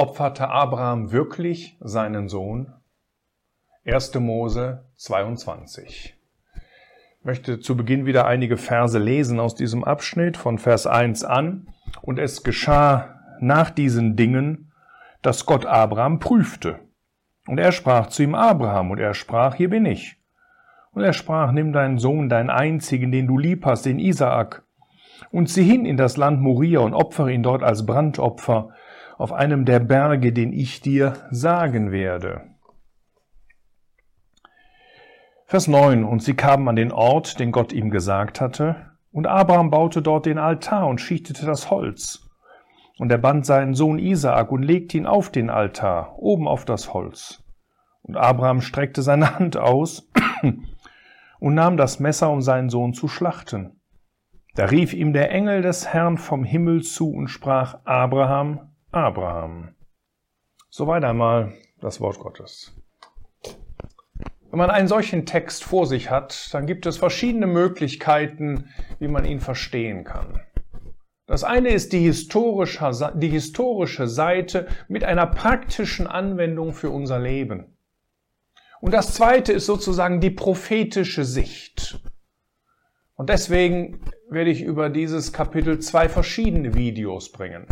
Opferte Abraham wirklich seinen Sohn? 1. Mose 22. Ich möchte zu Beginn wieder einige Verse lesen aus diesem Abschnitt von Vers 1 an. Und es geschah nach diesen Dingen, dass Gott Abraham prüfte. Und er sprach zu ihm Abraham, und er sprach, hier bin ich. Und er sprach, nimm deinen Sohn, deinen einzigen, den du lieb hast, den Isaak, und zieh hin in das Land Moria und opfere ihn dort als Brandopfer auf einem der Berge, den ich dir sagen werde. Vers 9. Und sie kamen an den Ort, den Gott ihm gesagt hatte, und Abraham baute dort den Altar und schichtete das Holz. Und er band seinen Sohn Isaak und legte ihn auf den Altar, oben auf das Holz. Und Abraham streckte seine Hand aus und nahm das Messer, um seinen Sohn zu schlachten. Da rief ihm der Engel des Herrn vom Himmel zu und sprach, Abraham, Abraham. Soweit einmal das Wort Gottes. Wenn man einen solchen Text vor sich hat, dann gibt es verschiedene Möglichkeiten, wie man ihn verstehen kann. Das eine ist die historische, die historische Seite mit einer praktischen Anwendung für unser Leben. Und das zweite ist sozusagen die prophetische Sicht. Und deswegen werde ich über dieses Kapitel zwei verschiedene Videos bringen.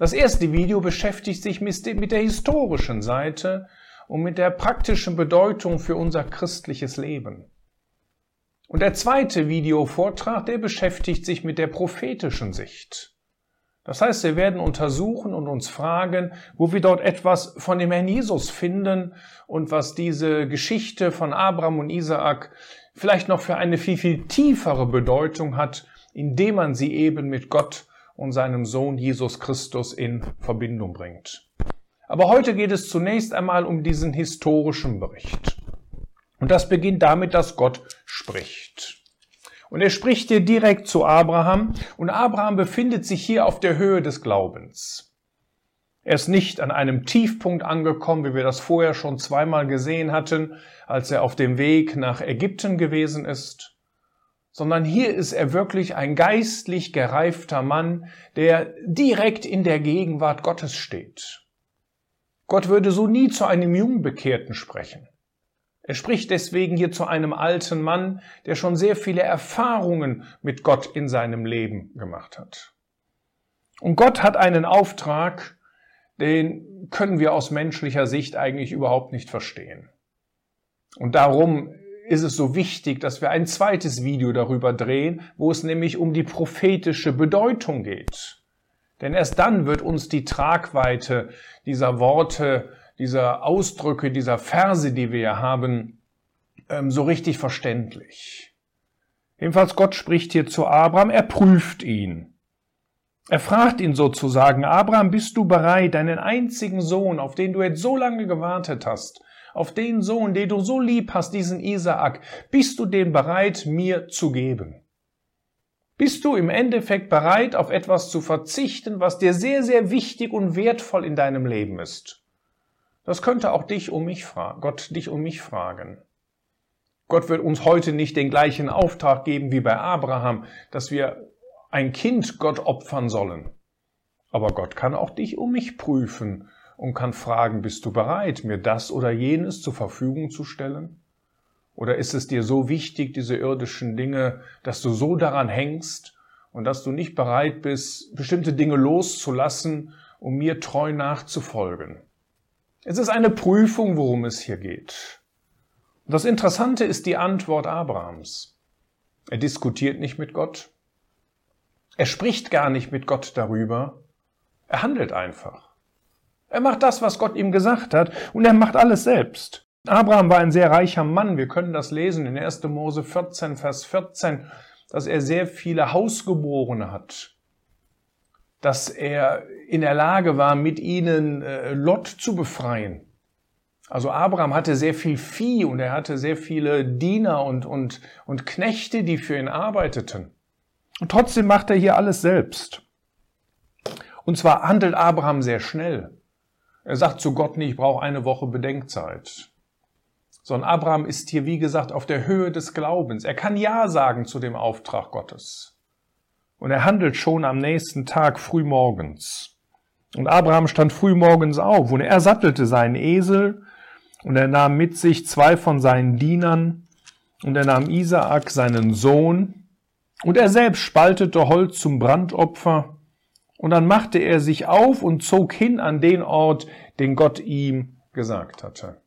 Das erste Video beschäftigt sich mit der historischen Seite und mit der praktischen Bedeutung für unser christliches Leben. Und der zweite Videovortrag, der beschäftigt sich mit der prophetischen Sicht. Das heißt, wir werden untersuchen und uns fragen, wo wir dort etwas von dem Herrn Jesus finden und was diese Geschichte von Abraham und Isaak vielleicht noch für eine viel, viel tiefere Bedeutung hat, indem man sie eben mit Gott und seinem Sohn Jesus Christus in Verbindung bringt. Aber heute geht es zunächst einmal um diesen historischen Bericht. Und das beginnt damit, dass Gott spricht. Und er spricht hier direkt zu Abraham und Abraham befindet sich hier auf der Höhe des Glaubens. Er ist nicht an einem Tiefpunkt angekommen, wie wir das vorher schon zweimal gesehen hatten, als er auf dem Weg nach Ägypten gewesen ist, sondern hier ist er wirklich ein geistlich gereifter Mann, der direkt in der Gegenwart Gottes steht. Gott würde so nie zu einem Jungbekehrten sprechen. Er spricht deswegen hier zu einem alten Mann, der schon sehr viele Erfahrungen mit Gott in seinem Leben gemacht hat. Und Gott hat einen Auftrag, den können wir aus menschlicher Sicht eigentlich überhaupt nicht verstehen. Und darum ist es so wichtig, dass wir ein zweites Video darüber drehen, wo es nämlich um die prophetische Bedeutung geht. Denn erst dann wird uns die Tragweite dieser Worte, dieser Ausdrücke, dieser Verse, die wir haben, ähm, so richtig verständlich. Jedenfalls Gott spricht hier zu Abraham, er prüft ihn. Er fragt ihn sozusagen, Abraham, bist du bereit, deinen einzigen Sohn, auf den du jetzt so lange gewartet hast, auf den Sohn, den du so lieb hast, diesen Isaak, bist du den bereit, mir zu geben? Bist du im Endeffekt bereit, auf etwas zu verzichten, was dir sehr, sehr wichtig und wertvoll in deinem Leben ist? Das könnte auch dich um mich fragen, Gott dich um mich fragen. Gott wird uns heute nicht den gleichen Auftrag geben wie bei Abraham, dass wir ein Kind Gott opfern sollen. Aber Gott kann auch dich um mich prüfen und kann fragen, bist du bereit, mir das oder jenes zur Verfügung zu stellen? Oder ist es dir so wichtig, diese irdischen Dinge, dass du so daran hängst und dass du nicht bereit bist, bestimmte Dinge loszulassen, um mir treu nachzufolgen? Es ist eine Prüfung, worum es hier geht. Und das Interessante ist die Antwort Abrahams. Er diskutiert nicht mit Gott. Er spricht gar nicht mit Gott darüber. Er handelt einfach. Er macht das, was Gott ihm gesagt hat, und er macht alles selbst. Abraham war ein sehr reicher Mann. Wir können das lesen in 1. Mose 14, Vers 14, dass er sehr viele Hausgeborene hat, dass er in der Lage war, mit ihnen äh, Lot zu befreien. Also Abraham hatte sehr viel Vieh und er hatte sehr viele Diener und, und, und Knechte, die für ihn arbeiteten. Und trotzdem macht er hier alles selbst. Und zwar handelt Abraham sehr schnell. Er sagt zu Gott nicht, ich brauche eine Woche Bedenkzeit sondern Abraham ist hier, wie gesagt, auf der Höhe des Glaubens. Er kann Ja sagen zu dem Auftrag Gottes. Und er handelt schon am nächsten Tag früh morgens. Und Abraham stand früh morgens auf und er sattelte seinen Esel und er nahm mit sich zwei von seinen Dienern und er nahm Isaak, seinen Sohn, und er selbst spaltete Holz zum Brandopfer und dann machte er sich auf und zog hin an den Ort, den Gott ihm gesagt hatte.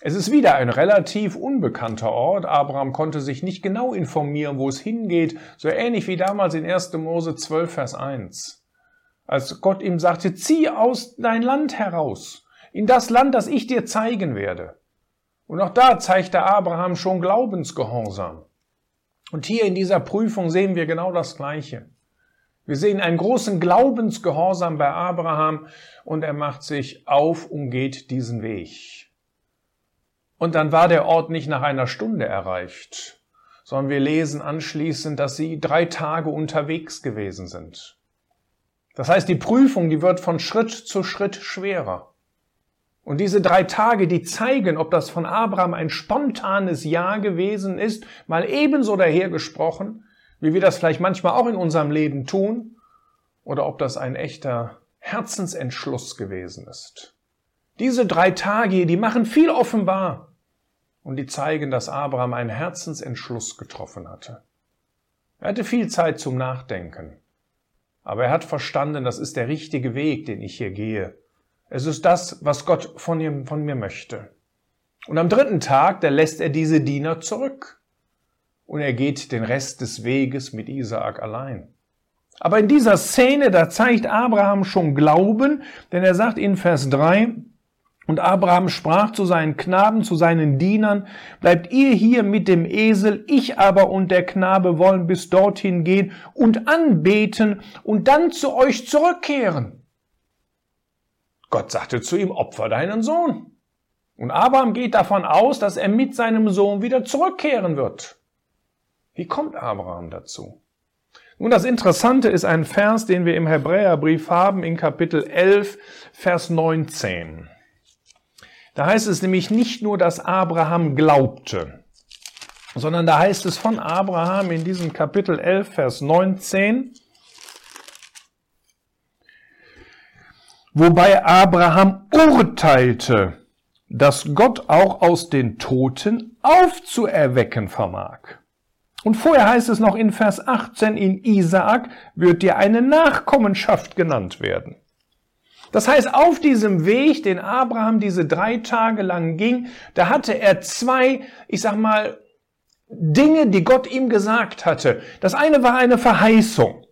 Es ist wieder ein relativ unbekannter Ort. Abraham konnte sich nicht genau informieren, wo es hingeht, so ähnlich wie damals in 1. Mose 12, Vers 1. Als Gott ihm sagte, zieh aus dein Land heraus, in das Land, das ich dir zeigen werde. Und auch da zeigte Abraham schon Glaubensgehorsam. Und hier in dieser Prüfung sehen wir genau das Gleiche. Wir sehen einen großen Glaubensgehorsam bei Abraham und er macht sich auf und geht diesen Weg. Und dann war der Ort nicht nach einer Stunde erreicht, sondern wir lesen anschließend, dass sie drei Tage unterwegs gewesen sind. Das heißt, die Prüfung, die wird von Schritt zu Schritt schwerer. Und diese drei Tage, die zeigen, ob das von Abraham ein spontanes Ja gewesen ist, mal ebenso dahergesprochen, wie wir das vielleicht manchmal auch in unserem Leben tun, oder ob das ein echter Herzensentschluss gewesen ist. Diese drei Tage, die machen viel offenbar und die zeigen, dass Abraham einen Herzensentschluss getroffen hatte. Er hatte viel Zeit zum Nachdenken, aber er hat verstanden, das ist der richtige Weg, den ich hier gehe. Es ist das, was Gott von, ihm, von mir möchte. Und am dritten Tag, da lässt er diese Diener zurück und er geht den Rest des Weges mit Isaak allein. Aber in dieser Szene, da zeigt Abraham schon Glauben, denn er sagt in Vers 3, und Abraham sprach zu seinen Knaben, zu seinen Dienern, bleibt ihr hier mit dem Esel, ich aber und der Knabe wollen bis dorthin gehen und anbeten und dann zu euch zurückkehren. Gott sagte zu ihm, opfer deinen Sohn. Und Abraham geht davon aus, dass er mit seinem Sohn wieder zurückkehren wird. Wie kommt Abraham dazu? Nun, das Interessante ist ein Vers, den wir im Hebräerbrief haben, in Kapitel 11, Vers 19. Da heißt es nämlich nicht nur, dass Abraham glaubte, sondern da heißt es von Abraham in diesem Kapitel 11, Vers 19, wobei Abraham urteilte, dass Gott auch aus den Toten aufzuerwecken vermag. Und vorher heißt es noch in Vers 18, in Isaak wird dir eine Nachkommenschaft genannt werden. Das heißt, auf diesem Weg, den Abraham diese drei Tage lang ging, da hatte er zwei, ich sag mal, Dinge, die Gott ihm gesagt hatte. Das eine war eine Verheißung.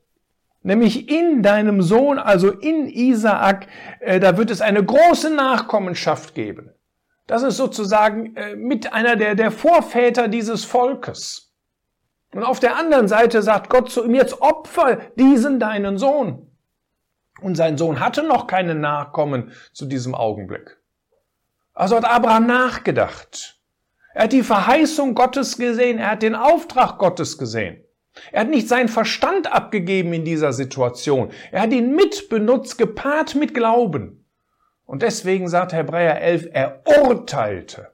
Nämlich in deinem Sohn, also in Isaak, äh, da wird es eine große Nachkommenschaft geben. Das ist sozusagen äh, mit einer der, der Vorväter dieses Volkes. Und auf der anderen Seite sagt Gott zu ihm, jetzt opfer diesen deinen Sohn. Und sein Sohn hatte noch keine Nachkommen zu diesem Augenblick. Also hat Abraham nachgedacht. Er hat die Verheißung Gottes gesehen, er hat den Auftrag Gottes gesehen. Er hat nicht seinen Verstand abgegeben in dieser Situation. Er hat ihn mitbenutzt, gepaart mit Glauben. Und deswegen sagt Hebräer 11, er urteilte.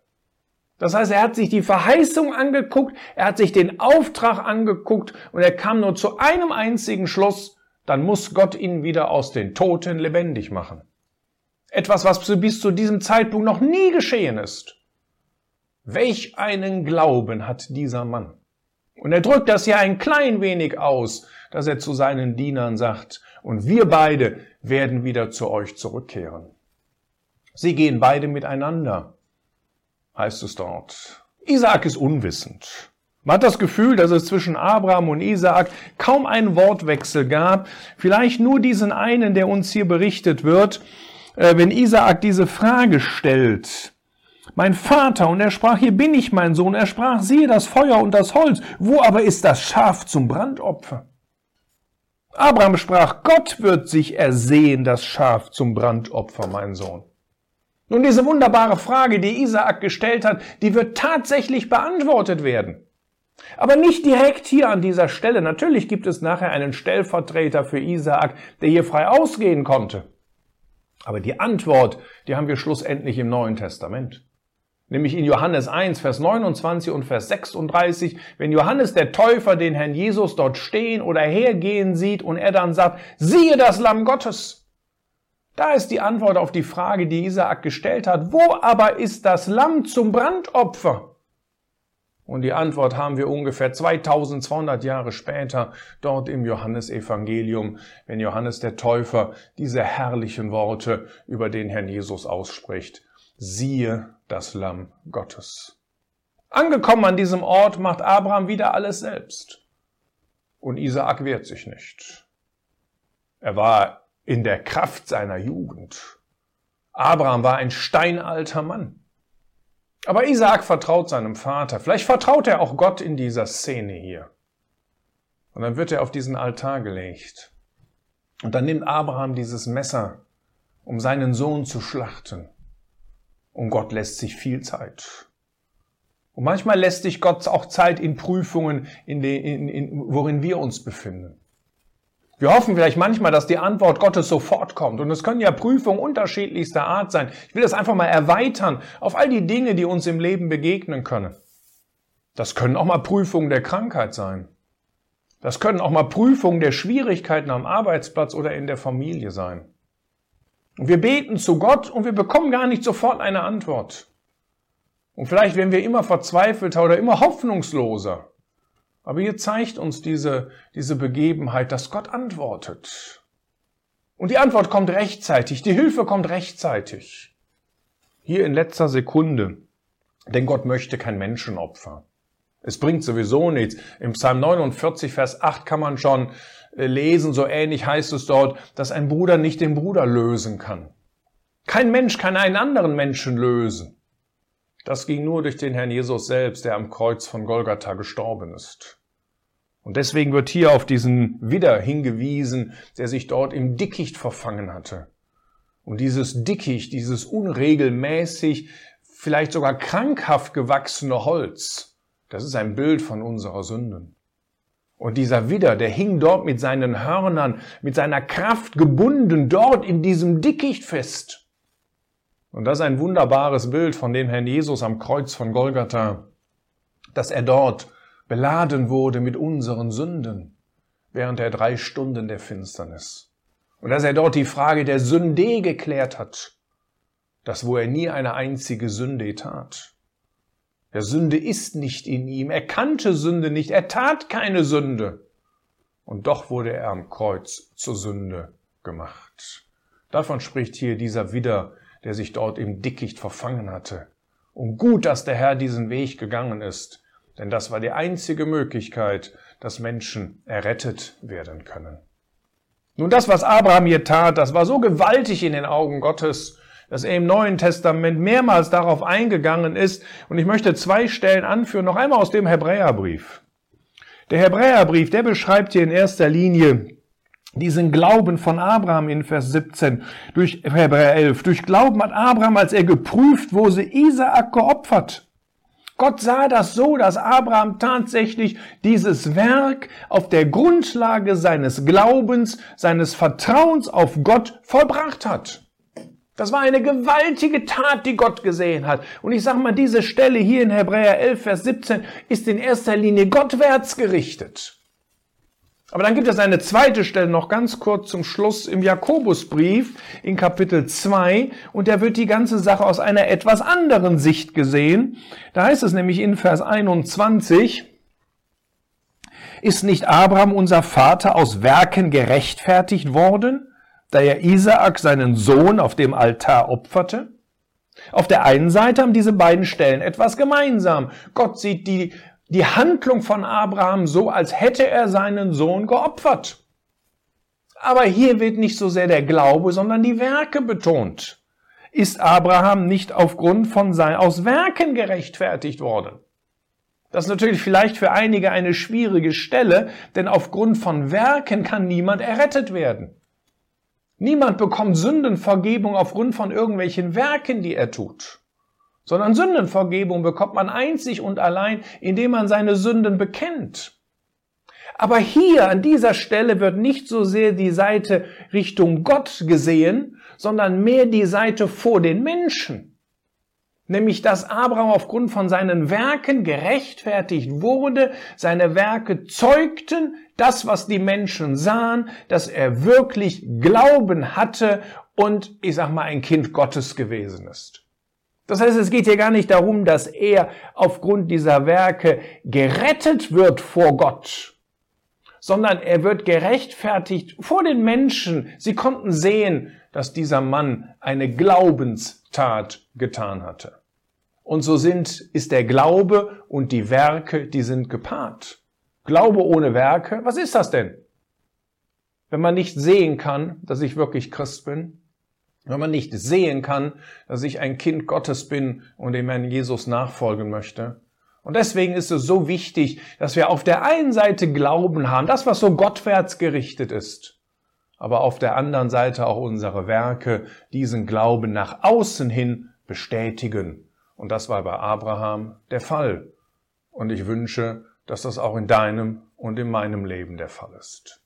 Das heißt, er hat sich die Verheißung angeguckt, er hat sich den Auftrag angeguckt und er kam nur zu einem einzigen Schluss, dann muss Gott ihn wieder aus den Toten lebendig machen. Etwas, was bis zu diesem Zeitpunkt noch nie geschehen ist. Welch einen Glauben hat dieser Mann? Und er drückt das ja ein klein wenig aus, dass er zu seinen Dienern sagt, und wir beide werden wieder zu euch zurückkehren. Sie gehen beide miteinander heißt es dort. Isaak ist unwissend. Man hat das Gefühl, dass es zwischen Abraham und Isaak kaum einen Wortwechsel gab. Vielleicht nur diesen einen, der uns hier berichtet wird, äh, wenn Isaak diese Frage stellt. Mein Vater, und er sprach, hier bin ich, mein Sohn. Er sprach, siehe das Feuer und das Holz. Wo aber ist das Schaf zum Brandopfer? Abraham sprach, Gott wird sich ersehen, das Schaf zum Brandopfer, mein Sohn. Nun, diese wunderbare Frage, die Isaak gestellt hat, die wird tatsächlich beantwortet werden. Aber nicht direkt hier an dieser Stelle. Natürlich gibt es nachher einen Stellvertreter für Isaak, der hier frei ausgehen konnte. Aber die Antwort, die haben wir schlussendlich im Neuen Testament. Nämlich in Johannes 1, Vers 29 und Vers 36, wenn Johannes der Täufer den Herrn Jesus dort stehen oder hergehen sieht und er dann sagt, siehe das Lamm Gottes, Da ist die Antwort auf die Frage, die Isaak gestellt hat. Wo aber ist das Lamm zum Brandopfer? Und die Antwort haben wir ungefähr 2200 Jahre später dort im Johannesevangelium, wenn Johannes der Täufer diese herrlichen Worte über den Herrn Jesus ausspricht. Siehe das Lamm Gottes. Angekommen an diesem Ort macht Abraham wieder alles selbst. Und Isaak wehrt sich nicht. Er war in der Kraft seiner Jugend. Abraham war ein steinalter Mann. Aber Isaak vertraut seinem Vater. Vielleicht vertraut er auch Gott in dieser Szene hier. Und dann wird er auf diesen Altar gelegt. Und dann nimmt Abraham dieses Messer, um seinen Sohn zu schlachten. Und Gott lässt sich viel Zeit. Und manchmal lässt sich Gott auch Zeit in Prüfungen, in den, in, in, worin wir uns befinden. Wir hoffen vielleicht manchmal, dass die Antwort Gottes sofort kommt. Und es können ja Prüfungen unterschiedlichster Art sein. Ich will das einfach mal erweitern auf all die Dinge, die uns im Leben begegnen können. Das können auch mal Prüfungen der Krankheit sein. Das können auch mal Prüfungen der Schwierigkeiten am Arbeitsplatz oder in der Familie sein. Und wir beten zu Gott und wir bekommen gar nicht sofort eine Antwort. Und vielleicht werden wir immer verzweifelter oder immer hoffnungsloser. Aber hier zeigt uns diese, diese Begebenheit, dass Gott antwortet. Und die Antwort kommt rechtzeitig, die Hilfe kommt rechtzeitig. Hier in letzter Sekunde. Denn Gott möchte kein Menschenopfer. Es bringt sowieso nichts. Im Psalm 49, Vers 8 kann man schon äh, lesen, so ähnlich heißt es dort, dass ein Bruder nicht den Bruder lösen kann. Kein Mensch kann einen anderen Menschen lösen. Das ging nur durch den Herrn Jesus selbst, der am Kreuz von Golgatha gestorben ist. Und deswegen wird hier auf diesen Widder hingewiesen, der sich dort im Dickicht verfangen hatte. Und dieses Dickicht, dieses unregelmäßig, vielleicht sogar krankhaft gewachsene Holz, das ist ein Bild von unserer Sünden. Und dieser Widder, der hing dort mit seinen Hörnern, mit seiner Kraft gebunden, dort in diesem Dickicht fest. Und das ist ein wunderbares Bild von dem Herrn Jesus am Kreuz von Golgatha, dass er dort beladen wurde mit unseren Sünden während der drei Stunden der Finsternis. Und dass er dort die Frage der Sünde geklärt hat, das wo er nie eine einzige Sünde tat. Der Sünde ist nicht in ihm, er kannte Sünde nicht, er tat keine Sünde. Und doch wurde er am Kreuz zur Sünde gemacht. Davon spricht hier dieser Widder der sich dort im Dickicht verfangen hatte. Und gut, dass der Herr diesen Weg gegangen ist, denn das war die einzige Möglichkeit, dass Menschen errettet werden können. Nun, das, was Abraham hier tat, das war so gewaltig in den Augen Gottes, dass er im Neuen Testament mehrmals darauf eingegangen ist. Und ich möchte zwei Stellen anführen, noch einmal aus dem Hebräerbrief. Der Hebräerbrief, der beschreibt hier in erster Linie diesen Glauben von Abraham in Vers 17, durch Hebräer 11. Durch Glauben hat Abraham, als er geprüft wurde, Isaak geopfert. Gott sah das so, dass Abraham tatsächlich dieses Werk auf der Grundlage seines Glaubens, seines Vertrauens auf Gott vollbracht hat. Das war eine gewaltige Tat, die Gott gesehen hat. Und ich sage mal, diese Stelle hier in Hebräer 11, Vers 17 ist in erster Linie Gottwärts gerichtet. Aber dann gibt es eine zweite Stelle noch ganz kurz zum Schluss im Jakobusbrief in Kapitel 2 und da wird die ganze Sache aus einer etwas anderen Sicht gesehen. Da heißt es nämlich in Vers 21, ist nicht Abraham unser Vater aus Werken gerechtfertigt worden, da er Isaak seinen Sohn auf dem Altar opferte? Auf der einen Seite haben diese beiden Stellen etwas gemeinsam. Gott sieht die die Handlung von Abraham so, als hätte er seinen Sohn geopfert. Aber hier wird nicht so sehr der Glaube, sondern die Werke betont. Ist Abraham nicht aufgrund von sein, aus Werken gerechtfertigt worden? Das ist natürlich vielleicht für einige eine schwierige Stelle, denn aufgrund von Werken kann niemand errettet werden. Niemand bekommt Sündenvergebung aufgrund von irgendwelchen Werken, die er tut sondern Sündenvergebung bekommt man einzig und allein, indem man seine Sünden bekennt. Aber hier an dieser Stelle wird nicht so sehr die Seite Richtung Gott gesehen, sondern mehr die Seite vor den Menschen. Nämlich, dass Abraham aufgrund von seinen Werken gerechtfertigt wurde, seine Werke zeugten das, was die Menschen sahen, dass er wirklich Glauben hatte und ich sag mal ein Kind Gottes gewesen ist. Das heißt, es geht hier gar nicht darum, dass er aufgrund dieser Werke gerettet wird vor Gott, sondern er wird gerechtfertigt vor den Menschen. Sie konnten sehen, dass dieser Mann eine Glaubenstat getan hatte. Und so sind, ist der Glaube und die Werke, die sind gepaart. Glaube ohne Werke, was ist das denn? Wenn man nicht sehen kann, dass ich wirklich Christ bin, wenn man nicht sehen kann, dass ich ein Kind Gottes bin und dem Herrn Jesus nachfolgen möchte. Und deswegen ist es so wichtig, dass wir auf der einen Seite Glauben haben, das, was so gottwärts gerichtet ist, aber auf der anderen Seite auch unsere Werke diesen Glauben nach außen hin bestätigen. Und das war bei Abraham der Fall. Und ich wünsche, dass das auch in deinem und in meinem Leben der Fall ist.